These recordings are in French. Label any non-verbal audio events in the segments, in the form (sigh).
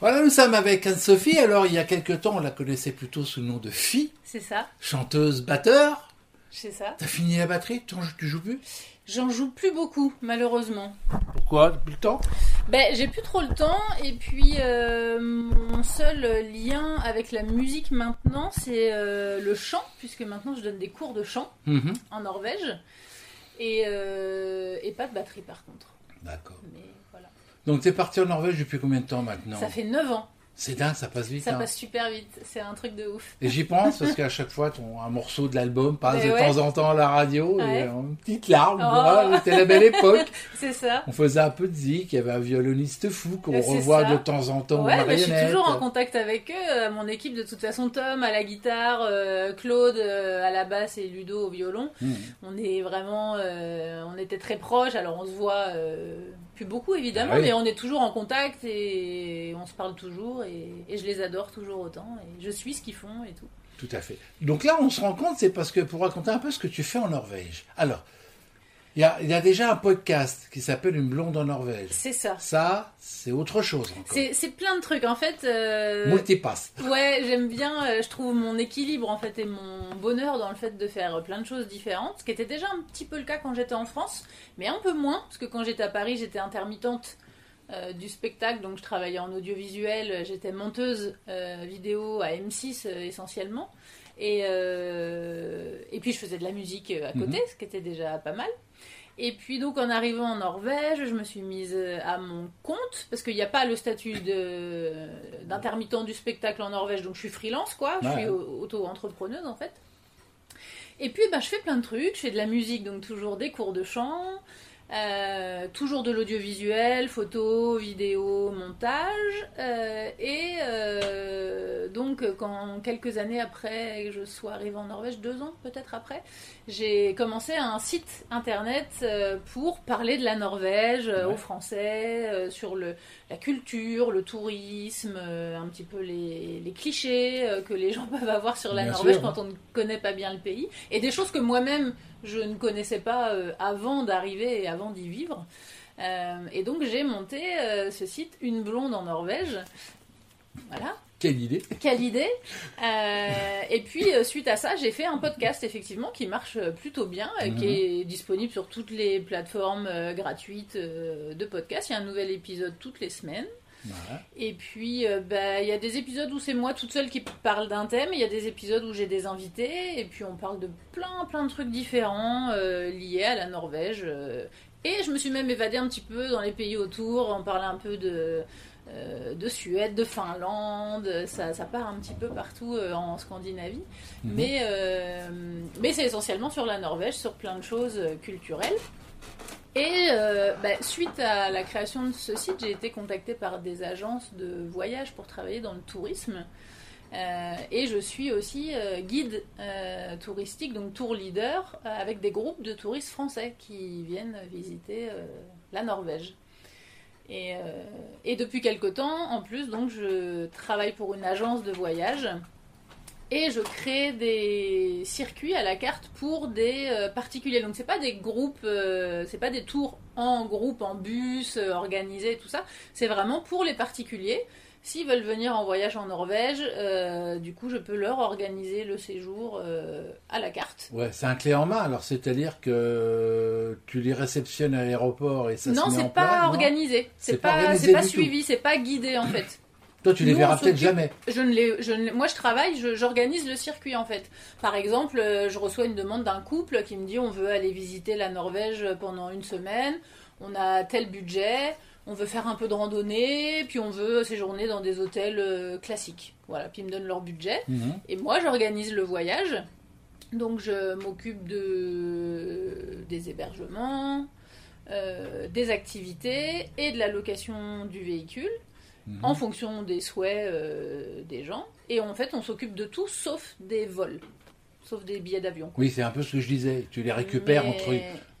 Voilà, nous sommes avec Anne-Sophie. Alors, il y a quelque temps, on la connaissait plutôt sous le nom de Phi, C'est ça, chanteuse batteur. c'est ça. T'as fini la batterie? Tu, tu joues plus? J'en joue plus beaucoup, malheureusement. Pourquoi? Depuis le temps? Ben, j'ai plus trop le temps, et puis euh, mon seul lien avec la musique maintenant, c'est euh, le chant, puisque maintenant je donne des cours de chant Mhm. en Norvège, et, euh, et pas de batterie par contre. D'accord. Mais Donc, t'es parti en Norvège depuis combien de temps maintenant Ça fait 9 ans, C'est dingue, ça passe vite. ça hein. passe super vite, c'est un truc de ouf. Et j'y pense parce qu'à chaque fois, ton, un morceau de l'album passe Mais de ouais. temps en temps à la radio Ouais. et une petite larme. Oh. C'était la belle (laughs) époque. C'est ça. On faisait un peu de zik, il y avait un violoniste fou qu'on Euh, revoit ça. de temps en temps Ouais, mais je suis toujours en contact avec eux. Euh, Mon équipe, de toute façon, Tom à la guitare, euh, Claude euh, à la basse et Ludo au violon. Mhm. On est vraiment, euh, on était très proches. Alors on se voit euh, plus beaucoup évidemment, Ah oui. mais on est toujours en contact et on se parle toujours et, et je les adore toujours autant et je suis ce qu'ils font et tout. Tout à fait. Donc là, on se rend compte, c'est parce que pour raconter un peu ce que tu fais en Norvège. Alors, il y a, il y a déjà un podcast qui s'appelle Une blonde en Norvège. C'est ça. Ça, c'est autre chose encore. C'est plein de trucs en fait. euh, Multipass. Ouais, j'aime bien, euh, je trouve mon équilibre en fait et mon bonheur dans le fait de faire plein de choses différentes, ce qui était déjà un petit peu le cas quand j'étais en France, mais un peu moins, parce que quand j'étais à Paris, j'étais intermittente euh, du spectacle, donc je travaillais en audiovisuel, euh, j'étais monteuse euh, vidéo à M6 euh, essentiellement, et, euh, et puis je faisais de la musique euh, à côté, ce qui était déjà pas mal. Et puis donc en arrivant en Norvège, je me suis mise euh, à mon compte parce qu'il n'y a pas le statut de d'intermittent du spectacle en Norvège, donc je suis freelance quoi, je Ouais. suis au- auto-entrepreneuse en fait. Et puis bah, je fais plein de trucs, je fais de la musique, donc toujours des cours de chant, euh, toujours de l'audiovisuel, photo, vidéo, montage. euh, et euh, donc, quand quelques années après que je sois arrivée en Norvège, deux ans peut-être après, j'ai commencé un site internet pour parler de la Norvège Ouais. aux Français, sur le, la culture, le tourisme, un petit peu les, les clichés que les gens (laughs) peuvent avoir sur la Bien Norvège sûr, quand on ne connaît pas bien le pays. Et des choses que moi-même je ne connaissais pas euh, avant d'arriver et avant d'y vivre. Euh, et donc j'ai monté euh, ce site Une blonde en Norvège. Voilà, Quelle idée. quelle idée Euh, Et puis suite à ça, j'ai fait un podcast effectivement qui marche plutôt bien, euh, qui est disponible sur toutes les plateformes gratuites de podcast. Il y a un nouvel épisode toutes les semaines. Voilà. Et puis, euh, bah, il y a des épisodes où c'est moi toute seule qui parle d'un thème, il y a des épisodes où j'ai des invités, et puis on parle de plein, plein de trucs différents euh, liés à la Norvège. euh. et je me suis même évadée un petit peu dans les pays autour, on parlait un peu de, de Suède, de Finlande, ça, ça part un petit peu partout en Scandinavie. Mhm. Mais, mais c'est essentiellement sur la Norvège, sur plein de choses culturelles. Et euh, bah, suite à la création de ce site, j'ai été contactée par des agences de voyage pour travailler dans le tourisme. Euh, et je suis aussi euh, guide touristique, donc tour leader, avec des groupes de touristes français qui viennent visiter la Norvège. Et, et depuis quelque temps, en plus, donc je travaille pour une agence de voyage et je crée des circuits à la carte pour des euh, particuliers. Donc c'est pas des groupes, euh, c'est pas des tours en groupe, en bus, euh, organisés, tout ça. C'est vraiment pour les particuliers. S'ils veulent venir en voyage en Norvège, euh, du coup je peux leur organiser le séjour euh, à la carte. Ouais, c'est un clé en main. Alors, c'est-à-dire que tu les réceptionnes à l'aéroport et ça non, se met en place, pas non? organisé, C'est pas pas, organisé c'est pas du tout. suivi, c'est pas guidé en fait. Toi, tu les Nous, verras peut-être jamais. Je ne les, je ne moi, je travaille, j'organise le circuit en fait. Par exemple, euh, je reçois une demande d'un couple qui me dit on veut aller visiter la Norvège pendant une semaine, on a tel budget, on veut faire un peu de randonnée, puis on veut séjourner dans des hôtels euh, classiques. Voilà, puis ils me donnent leur budget. Mhm. Et moi, j'organise le voyage. Donc, je m'occupe de, des hébergements, euh, des activités et de la location du véhicule En fonction des souhaits euh, des gens. Et en fait, on s'occupe de tout sauf des vols, sauf des billets d'avion. Oui, c'est un peu ce que je disais. Tu les récupères Mais- entre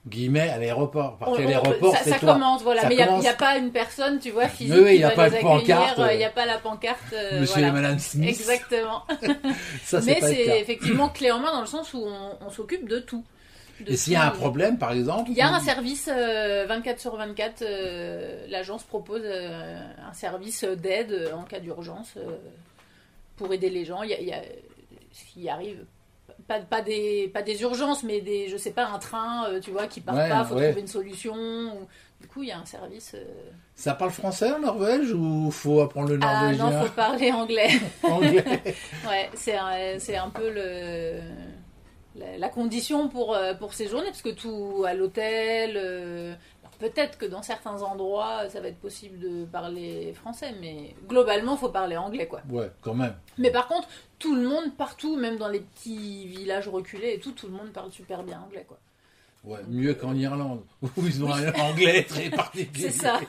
guillemets à l'aéroport. Parce qu'à l'aéroport, ça, c'est ça toi. commence, voilà. Ça mais il n'y a, pas une personne, tu vois, physique Oui, oui, qui y a va pas les de pancarte, accueillir. euh. Il n'y a pas la pancarte. euh, Monsieur voilà. et Madame Smith. Exactement. (laughs) Ça, mais c'est effectivement clé en main dans le sens où on, on s'occupe de tout. Et s'il y a un problème, par exemple Il y a un service euh, 24 sur 24. euh, L'agence propose euh, un service d'aide euh, en cas d'urgence euh, pour aider les gens. Il y a, il y a- s'il arrive, pas, pas, des, pas des urgences, mais des, je sais pas, un train, euh, tu vois, qui part Ouais, pas, faut ouais. trouver une solution. ou- Du coup, il y a un service. euh, Ça parle français en Norvège ou faut apprendre le Ah non, norvégien faut parler anglais. (laughs) anglais (laughs) Ouais, c'est un, c'est un peu le, la, la condition pour, euh, pour ces journées, parce que tout à l'hôtel, euh, peut-être que dans certains endroits, ça va être possible de parler français, mais globalement, il faut parler anglais, quoi. Ouais, quand même. Mais par contre, tout le monde, partout, même dans les petits villages reculés et tout, tout le monde parle super bien anglais, quoi. Ouais, mieux qu'en Irlande, (laughs) où ils ont un anglais très (laughs) particulier. C'est ça.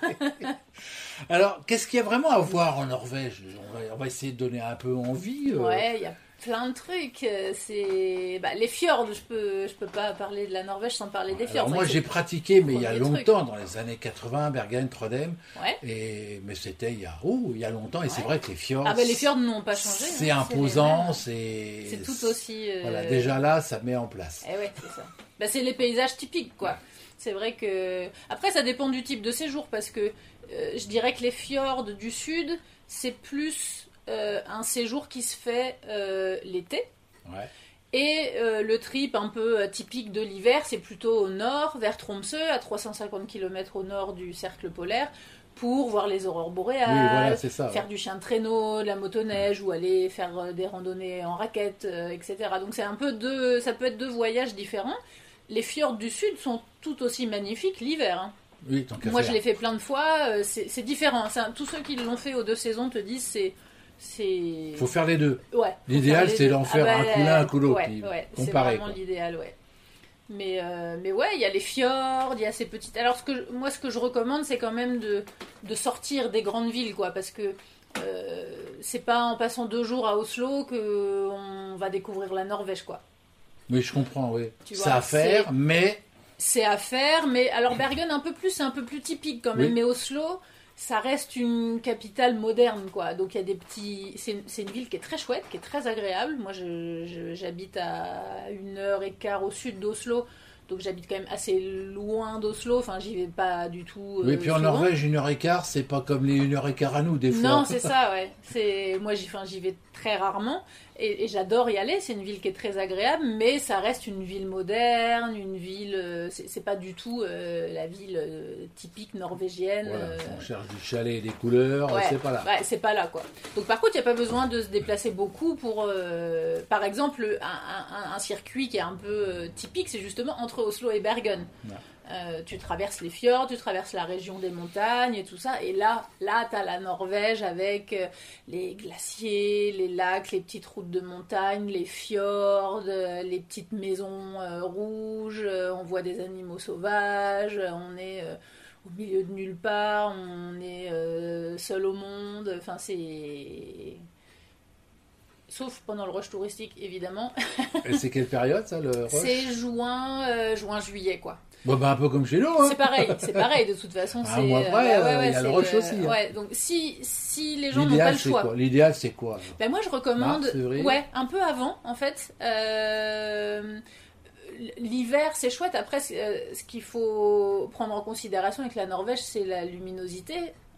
(laughs) Alors, qu'est-ce qu'il y a vraiment à voir en Norvège? On va, on va essayer de donner un peu envie. euh. Ouais, il y a plein de trucs. euh, C'est bah, les fjords. Je peux, je peux pas parler de la Norvège sans parler des fjords. Alors moi j'ai pratiqué, mais il y a truc. longtemps, dans les années 80, Bergen, Trondheim, Ouais. et mais c'était il y a oh, il y a longtemps, et c'est vrai que les fjords, Ah bah les fjords n'ont pas changé. hein, c'est les imposant, c'est C'est tout aussi. euh, voilà déjà là, ça met en place. Eh ouais, c'est ça. Bah, c'est les paysages typiques, quoi. C'est vrai que. Après, ça dépend du type de séjour, parce que euh, je dirais que les fjords du sud, c'est plus euh, un séjour qui se fait euh, l'été. Ouais. Et euh, le trip un peu typique de l'hiver, c'est plutôt au nord, vers Tromsø, à 350 km au nord du cercle polaire, pour voir les aurores boréales, Oui, voilà, c'est ça. faire du chien de traîneau, de la motoneige ou aller faire des randonnées en raquette, etc. Donc c'est un peu deux, ça peut être deux voyages différents. Les fjords du sud sont tout aussi magnifiques l'hiver. hein. Oui, Moi je l'ai fait plein de fois, c'est différent. Un- tous ceux qui l'ont fait aux deux saisons te disent c'est c'est Faut faire les deux. ouais. L'idéal, c'est d'en faire un coup l'un, un coup l'autre, Ouais, c'est vraiment l'idéal, ouais. Mais, euh, mais ouais, il y a les fjords, il y a ces petites. Alors, ce que je- moi, ce que je recommande, c'est quand même de, de sortir des grandes villes, quoi, parce que euh, c'est pas en passant deux jours à Oslo que on va découvrir la Norvège, quoi. Oui, je comprends, oui. C'est à faire, mais C'est à faire, mais alors Bergen un peu plus, c'est un peu plus typique quand même. Oui. Mais Oslo, ça reste une capitale moderne, quoi. Donc il y a des petits. C'est une, ville qui est très chouette, qui est très agréable. Moi, j'habite à une heure et quart au sud d'Oslo. Donc j'habite quand même assez loin d'Oslo. Enfin, j'y vais pas du tout. oui, euh, puis en souvent. Norvège, une heure et quart, c'est pas comme les une heure et quart à nous des fois. Non, c'est ça, ouais. C'est moi, j'y, enfin, j'y vais très rarement et, et j'adore y aller. C'est une ville qui est très agréable, mais ça reste une ville moderne, une ville. euh, c'est, pas du tout euh, la ville euh, typique norvégienne. Voilà, euh, on cherche du chalet et des couleurs, ouais. c'est pas là. Ouais, c'est pas là, quoi. Donc, par contre, il n'y a pas besoin de se déplacer beaucoup pour. euh, par exemple, un, un- un- un circuit qui est un peu typique, c'est justement entre Oslo et Bergen. Ouais. Euh, tu traverses les fjords, tu traverses la région des montagnes et tout ça. Et là, là, t'as la Norvège avec euh, les glaciers, les lacs, les petites routes de montagne, les fjords, euh, les petites maisons rouges. on voit des animaux sauvages. On est au milieu de nulle part. On est seul au monde. Enfin, c'est sauf pendant le rush touristique, évidemment. Et c'est quelle période ça, le (laughs) rush C'est juin, euh, juin, juillet, quoi. Bon, bah, un peu comme chez nous, hein. C'est pareil, c'est pareil de toute façon. Un c'est, mois euh, après, bah ouais, euh, ouais, il y a le rush aussi, hein. Ouais, donc si, si les gens n'ont pas L'idéal, le c'est choix. quoi? L'idéal, c'est quoi Ben moi je recommande, Mars, ouais, un peu avant en fait. Euh, L'hiver c'est chouette. Après, ce qu'il faut prendre en considération avec la Norvège, c'est la luminosité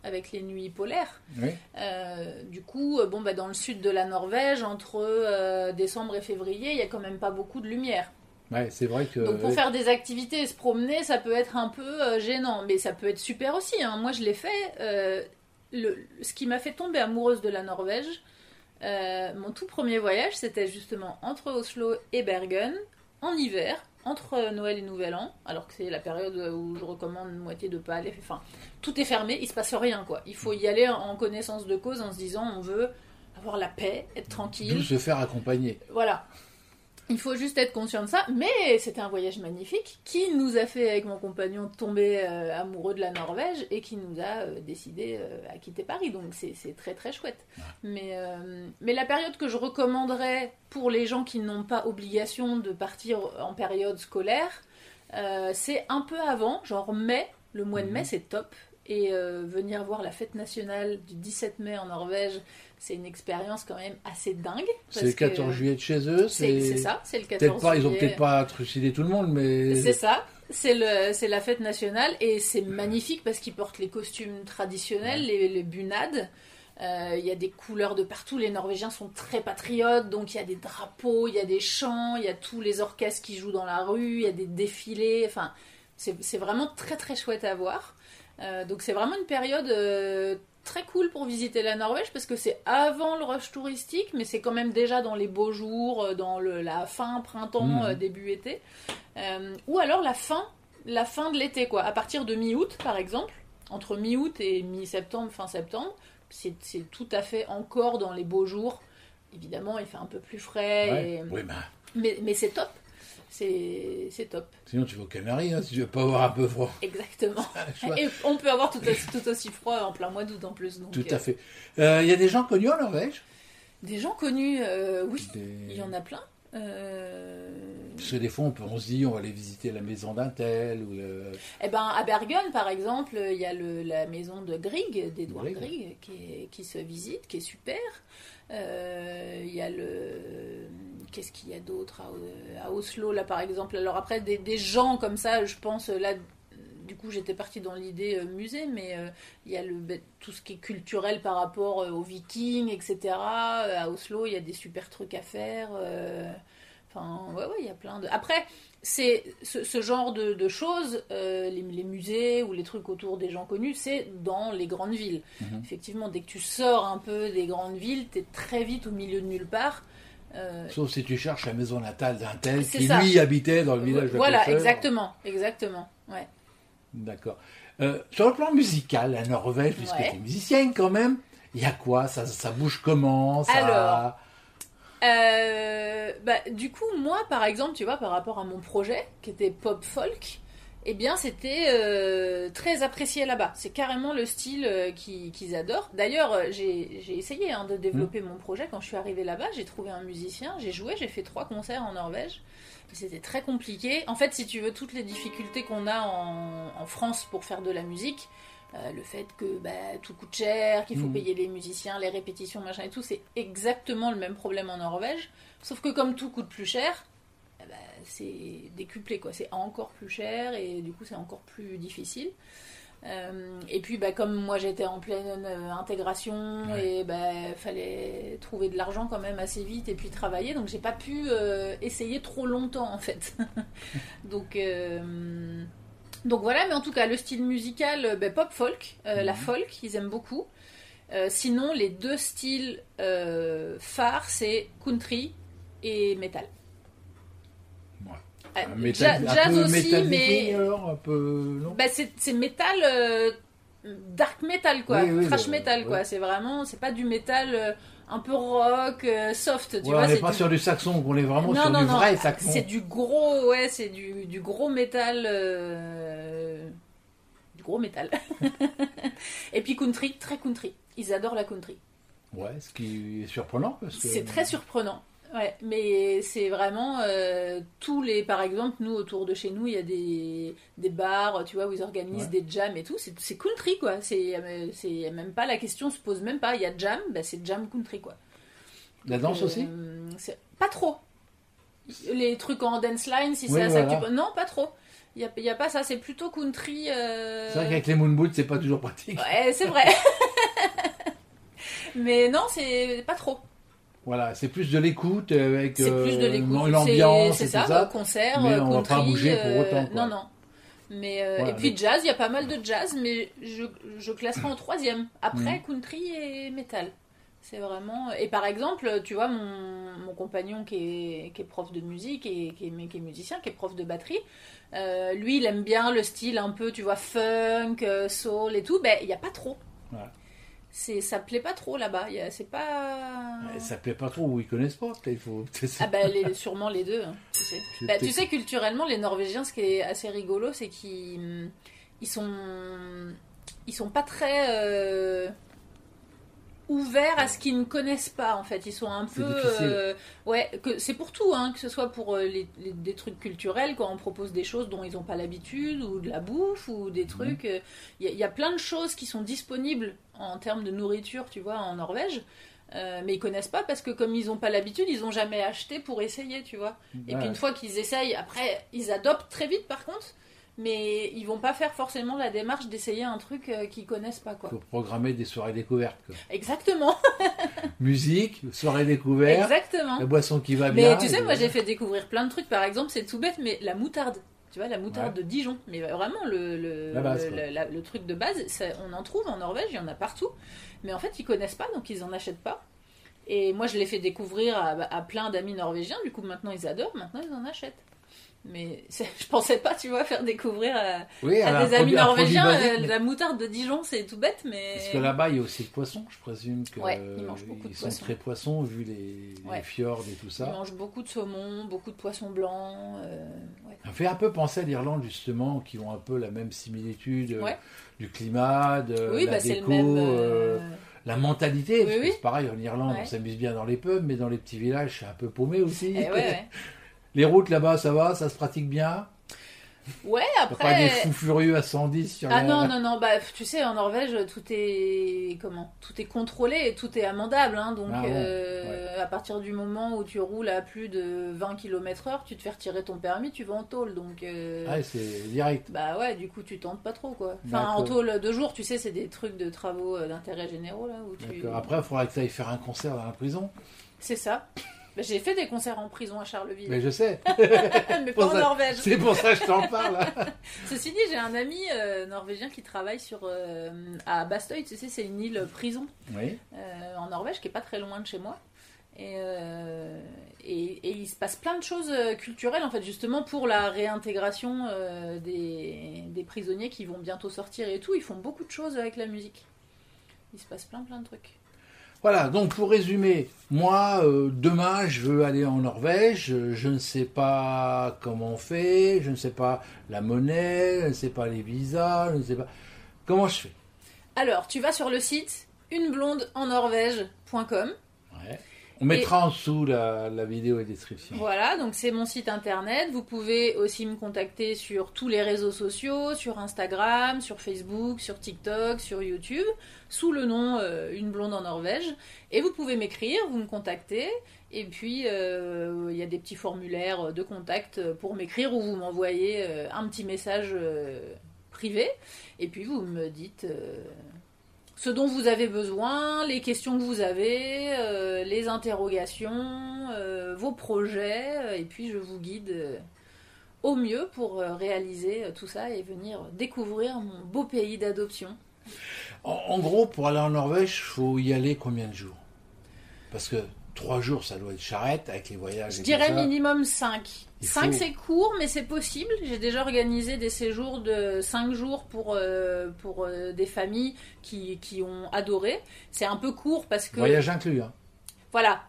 avec les nuits polaires. Oui. Euh, du coup, euh, bon, bah, dans le sud de la Norvège, entre euh, décembre et février, il y a quand même pas beaucoup de lumière. Ouais, c'est vrai que. Donc pour faire des activités et se promener, ça peut être un peu gênant, mais ça peut être super aussi. hein. Moi, je l'ai fait. le, ce qui m'a fait tomber amoureuse de la Norvège, mon tout premier voyage, c'était justement entre Oslo et Bergen, en hiver, entre euh, Noël et Nouvel An, alors que c'est la période où je recommande moitié de pas aller. Enfin, tout est fermé, il se passe rien, quoi. Il faut y aller en- en connaissance de cause, en se disant, on veut avoir la paix, être tranquille. D'où se faire accompagner. Voilà. Il faut juste être conscient de ça, mais c'était un voyage magnifique qui nous a fait, avec mon compagnon, tomber euh, amoureux de la Norvège et qui nous a euh, décidé euh, à quitter Paris. Donc c'est très très chouette. Mais, euh, mais la période que je recommanderais pour les gens qui n'ont pas obligation de partir en période scolaire, c'est un peu avant, genre mai. Le mois de mai, Mhm. c'est top. Et euh, venir voir la fête nationale du 17 mai en Norvège, c'est une expérience quand même assez dingue. C'est le 14 juillet de chez eux. C'est ça, c'est le 14 pas, juillet. Ils ont peut-être pas trucidé tout le monde, mais. C'est ça. C'est la fête nationale et c'est magnifique parce qu'ils portent les costumes traditionnels, les, les bunades. Euh, Il y a des couleurs de partout. Les Norvégiens sont très patriotes, donc il y a des drapeaux, il y a des chants, il y a tous les orchestres qui jouent dans la rue, il y a des défilés. Enfin, c'est vraiment très très chouette à voir. Euh, donc c'est vraiment une période euh, très cool pour visiter la Norvège parce que c'est avant le rush touristique, mais c'est quand même déjà dans les beaux jours, euh, dans le, la fin printemps, Mhm. euh, début été, ou alors la fin, la fin de l'été quoi. À partir de mi-août par exemple, entre mi-août et mi-septembre, fin septembre, c'est c'est tout à fait encore dans les beaux jours. Évidemment, il fait un peu plus frais, Ouais. et- Oui, bah, mais, mais c'est top. C'est top, sinon tu vas aux Canaries, hein, si tu veux pas avoir un peu froid. exactement. (laughs) Et on peut avoir tout aussi, tout aussi froid en plein mois d'août en plus. donc, Tout euh, à fait. Euh, Il y a des gens connus en Norvège? Des gens connus, euh, oui, Des- il y en a plein. Euh, Parce que des fois, on, peut, on se dit, on va aller visiter la maison d'un tel. Ou le... Eh ben, à Bergen, par exemple, il y a le- la maison de Grieg, d'Edouard Grieg. Grieg, qui, est- qui se visite, qui est super. Euh, Il y a le. Qu'est-ce qu'il y a d'autre à, à Oslo, là, par exemple Alors, après, des, des gens comme ça, je pense, là. Du coup, j'étais partie dans l'idée euh, musée, mais euh, il y a le, ben, tout ce qui est culturel par rapport euh, aux Vikings, etc. Euh, À Oslo, il y a des super trucs à faire. euh, Enfin, ouais, ouais, il y a plein de. Après, c'est ce, ce genre de, de choses, euh, les, les musées ou les trucs autour des gens connus, c'est dans les grandes villes. Mhm. Effectivement, dès que tu sors un peu des grandes villes, t'es très vite au milieu de nulle part. Euh, Sauf si tu cherches la maison natale d'un tel qui, ça. lui, habitait dans le village de voilà, exactement, exactement. Ouais. D'accord. Euh, sur le plan musical, la Norvège, puisque Ouais. tu es musicienne quand même, il y a quoi? Ça, ça bouge comment? Ça... Alors, Euh, bah, du coup, moi, par exemple, tu vois, par rapport à mon projet, qui était pop folk, eh bien, c'était euh, très apprécié là-bas. C'est carrément le style euh, qui- qu'ils adorent. D'ailleurs, euh, j'ai essayé hein, de développer mon projet. Quand je suis arrivée là-bas, j'ai trouvé un musicien, j'ai joué, j'ai fait trois concerts en Norvège. C'était très compliqué. En fait, si tu veux, toutes les difficultés qu'on a en, en France pour faire de la musique, euh, le fait que bah, tout coûte cher, qu'il faut Mhm. payer les musiciens, les répétitions, machin et tout, c'est exactement le même problème en Norvège. Sauf que comme tout coûte plus cher, eh ben, c'est décuplé, quoi. C'est encore plus cher et du coup, c'est encore plus difficile. Euh, et puis, bah, comme moi j'étais en pleine euh, intégration Ouais. et bah, fallait trouver de l'argent quand même assez vite et puis travailler, donc j'ai pas pu euh, essayer trop longtemps en fait. (laughs) donc, donc voilà, mais en tout cas, le style musical, bah, pop folk, la folk, ils aiment beaucoup. Sinon, les deux styles phares, c'est country et metal. Un métal- un jazz peu aussi, métal mais viking, alors, un peu... Non bah, c'est c'est metal, euh, dark metal quoi, Oui, oui, trash le- metal quoi. C'est vraiment, c'est pas du métal euh, un peu rock, euh, soft, tu Ouais, vois. on n'est c'est pas du- sur du saxon, on est vraiment non, sur non, du non, vrai saxon. c'est du gros, ouais, c'est du, du gros métal, euh, du gros métal. (laughs) Et puis country, très country. Ils adorent la country. Ouais, ce qui est surprenant parce que... C'est très surprenant. Ouais, mais c'est vraiment euh, tous les, par exemple, nous autour de chez nous, il y a des, des bars, tu vois, où ils organisent Ouais. des jams et tout. C'est country quoi. C'est euh, c'est même pas la question se pose même pas. Il y a jam, bah, c'est jam country quoi. La danse Euh, aussi c'est- Pas trop. Les trucs en dance line, si Oui, c'est à ça que voilà. tu Non, pas trop. Il y a, pas ça. C'est plutôt country. euh, C'est vrai qu'avec les moon boots, c'est pas toujours pratique. Ouais, c'est vrai. (laughs) mais non, c'est pas trop. Voilà, c'est plus de l'écoute avec euh, l'écoute. l'ambiance c'est tout ça, ça. concert, mais euh, on va pas country, bouger pour euh, autant, quoi. Non, non. Mais, euh, Voilà, et puis mais- jazz, il y a pas mal de jazz, mais je, je classerai en troisième. Après, Mhm. country et metal. C'est vraiment. Et par exemple, tu vois, mon, mon compagnon qui est, qui est prof de musique et qui est, mais qui est musicien, qui est prof de batterie, euh, lui, il aime bien le style un peu, tu vois, funk, euh, soul et tout. Ben, il n'y a pas trop. C'est, ça plaît pas trop là-bas. C'est pas. Ça plaît pas trop ou ils connaissent pas, peut-être. il Faut... Ah bah les- sûrement les deux, hein, tu sais. Bah, tu sais, culturellement, les Norvégiens, ce qui est assez rigolo, c'est qu'ils ils sont, ils sont pas très, euh, ouverts à ce qu'ils ne connaissent pas en fait. Ils sont un peu, euh, ouais, que c'est pour tout, hein, que ce soit pour euh, les, les- des trucs culturels quand on propose des choses dont ils n'ont pas l'habitude ou de la bouffe ou Mhm. des trucs. euh, Il y, a- il y a plein de choses qui sont disponibles en termes de nourriture, tu vois, en Norvège. euh, mais ils connaissent pas parce que comme ils n'ont pas l'habitude, ils ont jamais acheté pour essayer, tu vois. Et puis une fois qu'ils essayent, après ils adoptent très vite par contre, mais ils vont pas faire forcément la démarche d'essayer un truc euh, qu'ils connaissent pas quoi. faut programmer des soirées découvertes. quoi. Exactement, (laughs) Musique, soirée découverte, exactement. la boisson qui va Mais bien. tu et sais, moi j'ai fait découvrir plein de trucs. Par exemple, c'est tout bête, mais la moutarde. Tu vois, la moutarde de Dijon. Mais vraiment, le, le, La base, le, quoi. la- le truc de base, ça- on en trouve en Norvège, il y en a partout. Mais en fait, ils connaissent pas, donc ils en achètent pas. Et moi, je l'ai fait découvrir à, à plein d'amis norvégiens. Du coup, maintenant, ils adorent. Maintenant, ils en achètent. Mais (laughs) je pensais pas, tu vois, faire découvrir à, Oui, à des amis norvégiens basique, euh, mais- la moutarde de Dijon. C'est tout bête, mais. Parce que là-bas, il y a aussi le poisson, je présume que Ouais, ils mangent beaucoup de ils poisson. sont très poissons vu les, fjords et tout Ils ça. mangent beaucoup de saumon, beaucoup de poissons blancs. euh, ouais. Ça fait un peu penser à l'Irlande justement, qui ont un peu la même similitude euh, du climat, de oui, la bah, le déco, même. euh, euh, la mentalité. Oui. C'est pareil, en Irlande, on s'amuse bien dans les pubs, mais dans les petits villages, c'est un peu paumé aussi. eh. (laughs) Les routes là-bas, ça va, ça se pratique bien. Ouais, Il n'y a pas des après. fous furieux à 110 sur Ah la- non, non, non, bah tu sais, en Norvège, tout est. Comment Tout est contrôlé et tout est amendable. Hein, donc, Ah euh, à partir du moment où tu roules à plus de 20 km/h, tu te fais retirer ton permis, tu vas en tôle. Donc. euh, Ouais, c'est direct. Bah ouais, du coup, tu tentes pas trop, quoi. Enfin, en tôle deux jours, tu sais, c'est des trucs de travaux euh, d'intérêt généraux, là. Où tu... D'accord. Après, il faudra que tu ailles faire un concert dans la prison. C'est ça. Bah, J'ai fait des concerts en prison à Charleville, Mais je sais. (laughs) mais pas en ça- Norvège. C'est pour ça que je t'en parle. (laughs) Ceci dit, j'ai un ami euh, norvégien qui travaille sur euh, à Bastøy, tu sais, c'est une île prison Oui. euh, en Norvège qui est pas très loin de chez moi. Et, et, et il se passe plein de choses culturelles en fait justement pour la réintégration des, des prisonniers qui vont bientôt sortir et tout. Ils font beaucoup de choses avec la musique. Il se passe plein plein de trucs. Voilà, donc pour résumer, moi, euh, demain, je veux aller en Norvège, euh, je ne sais pas comment on fait, je ne sais pas la monnaie, je ne sais pas les visas, je ne sais pas... Comment je fais? Alors tu vas sur le site uneblondeennorvège.com Ouais. On mettra en dessous la, la vidéo et description. Voilà, donc c'est mon site internet. Vous pouvez aussi me contacter sur tous les réseaux sociaux, sur Instagram, sur Facebook, sur TikTok, sur YouTube, sous le nom euh, Une blonde en Norvège. Et vous pouvez m'écrire, vous me contactez. Et puis, euh, il y a des petits formulaires de contact pour m'écrire ou vous m'envoyez euh, un petit message privé. Et puis, vous me dites ce dont vous avez besoin, les questions que vous avez, euh, les interrogations, euh, vos projets, euh, et puis je vous guide au mieux pour réaliser tout ça et venir découvrir mon beau pays d'adoption. En, en gros, pour aller en Norvège, faut y aller combien de jours? Parce que trois jours, ça doit être charrette avec les voyages. Je et dirais tout ça. minimum 5. Il 5 faut- c'est court, mais c'est possible. J'ai déjà organisé des séjours de 5 jours pour, euh, pour euh, des familles qui, qui ont adoré. C'est un peu court parce que... Voyage inclus. Hein. Voilà.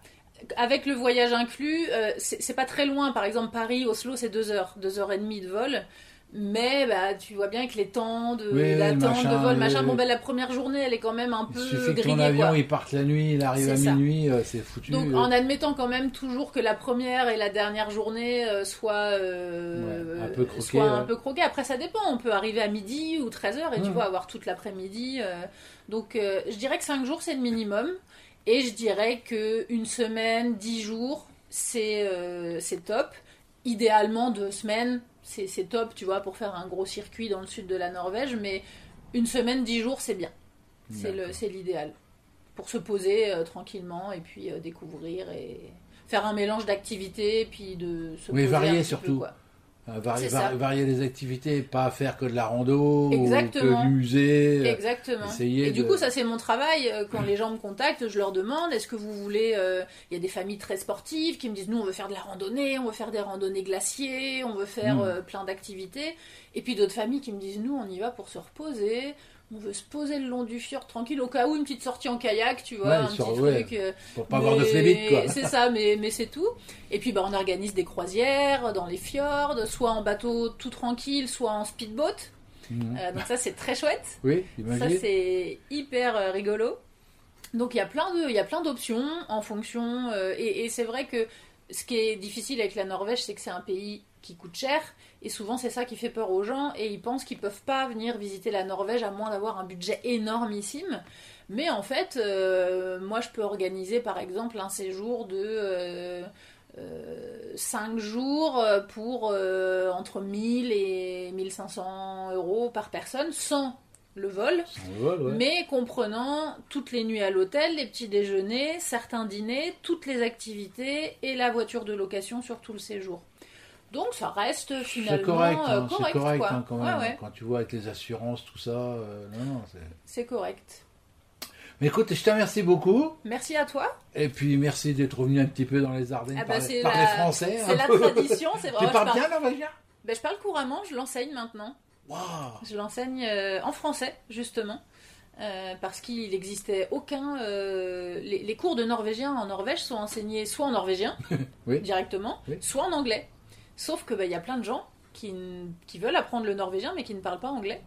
Avec le voyage inclus, euh, c'est c'est pas très loin. Par exemple, Paris, Oslo, c'est 2 heures, 2 heures et demie de vol. Mais bah, tu vois bien que les temps de Oui, machin, de vol, machin. Bon, ben la première journée, elle est quand même un Il peu suffit que grillée. ton avion quoi. il parte la nuit, il arrive à ça. minuit, euh, c'est foutu. Donc euh. en admettant quand même toujours que la première et la dernière journée euh, soient, Ouais, un peu croquées, soient un ouais. peu croquées. Après ça dépend, on peut arriver à midi ou 13h et tu Ouais. vois avoir toute l'après-midi. Donc je dirais que 5 jours c'est le minimum et je dirais que une semaine, 10 jours c'est c'est top. Idéalement deux semaines c'est top tu vois pour faire un gros circuit dans le sud de la Norvège mais une semaine, 10 jours c'est bien. C'est le- D'accord. c'est l'idéal. Pour se poser euh, tranquillement et puis euh, découvrir et faire un mélange d'activités et puis de se Oui, varier surtout. peu, Euh, varier les activités, pas faire que de la rando Exactement. ou que du musée. euh, Exactement. essayer Et du coup, ça c'est mon travail. Euh, Quand les gens me contactent, je leur demande est-ce que vous voulez. euh, Il y a des familles très sportives qui me disent nous, on veut faire de la randonnée, on veut faire des randonnées glaciers, on veut faire Mm. euh, plein d'activités. Et puis d'autres familles qui me disent nous, on y va pour se reposer. On veut se poser le long du fjord tranquille, au cas où une petite sortie en kayak, tu vois, Ouais, un sur- petit ouais. truc. euh, Pour pas avoir de flébite, quoi. C'est ça, mais, mais c'est tout. Et puis bah, on organise des croisières dans les fjords, soit en bateau tout tranquille, soit en speedboat. Mhm. Euh, donc ça c'est très chouette. Oui, Ça c'est hyper euh, rigolo. Donc il y a plein de, il y a plein d'options en fonction. euh, et et c'est vrai que ce qui est difficile avec la Norvège, c'est que c'est un pays qui coûte cher. Et souvent, c'est ça qui fait peur aux gens. Et ils pensent qu'ils peuvent pas venir visiter la Norvège à moins d'avoir un budget énormissime. Mais en fait, euh, moi, je peux organiser par exemple un séjour de euh, 5 jours euh, pour euh, entre 1000 et 1500 euros par personne sans le vol, Sans le vol, ouais. mais comprenant toutes les nuits à l'hôtel, les petits déjeuners, certains dîners, toutes les activités et la voiture de location sur tout le séjour. Donc ça reste finalement C'est correct, euh, hein, correct, correct quoi. hein, quand même. Ouais, ouais, Quand tu vois avec les assurances, tout ça. euh, non, non, c'est- correct. Mais écoute, je te remercie beaucoup. Merci à toi. Et puis merci d'être revenu un petit peu dans les Ardennes Ah bah, c'est parler la- français. C'est un la peu. tradition, c'est (laughs) vrai. Tu parles parle- bien norvégien Ben, je parle couramment, je l'enseigne maintenant. Waouh Je l'enseigne euh, en français, justement, euh, parce qu'il n'existait aucun. euh, les, les cours de norvégien en Norvège sont enseignés soit en norvégien, (laughs) Oui. directement, Oui. soit en anglais. Sauf que ben, il y a plein de gens qui, qui veulent apprendre le norvégien, mais qui ne parlent pas anglais.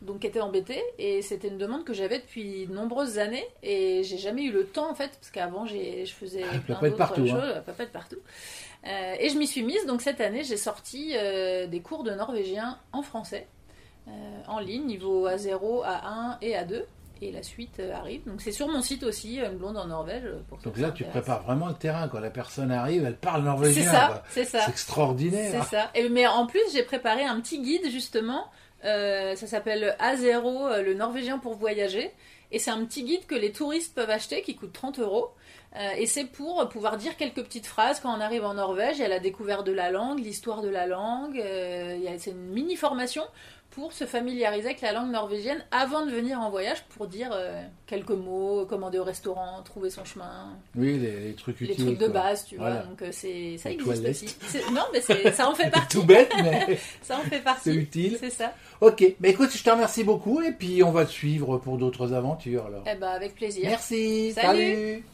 Donc, qui étaient embêtés, et c'était une demande que j'avais depuis de nombreuses années, et j'ai jamais eu le temps en fait, parce qu'avant je faisais Ah, plein d'autres partout, hein. choses, peut pas partout. Euh, et je m'y suis mise, donc cette année j'ai sorti euh, des cours de norvégien en français, euh, en ligne, niveau A0, A1 et A2. Et la suite euh, arrive. Donc c'est sur mon site aussi, Une blonde en Norvège. euh, Pour Donc là, ça tu prépares vraiment le terrain. Quand la personne arrive, elle parle C'est norvégien. ça, quoi. c'est ça. C'est extraordinaire. C'est ça. Et, mais en plus, j'ai préparé un petit guide justement. euh, ça s'appelle A0, euh, le norvégien pour voyager. Et c'est un petit guide que les touristes peuvent acheter qui coûte 30 euros. Euh, et c'est pour pouvoir dire quelques petites phrases quand on arrive en Norvège. Il y a la découverte de la langue, l'histoire de la langue. euh, c'est une mini formation pour se familiariser avec la langue norvégienne avant de venir en voyage pour dire euh, quelques mots, commander au restaurant, trouver son chemin Oui, les, les trucs les utiles. trucs de quoi. base, tu vois. Donc euh, c'est ça Les existe toilettes. aussi. C'est- Non, mais c'est- ça en fait (laughs) C'est partie. tout bête, mais (laughs) Ça en fait c'est partie. utile. C'est ça. Ok, mais écoute, je te remercie beaucoup et puis on va te suivre pour d'autres aventures alors. Eh ben avec plaisir. Merci, Salut. salut.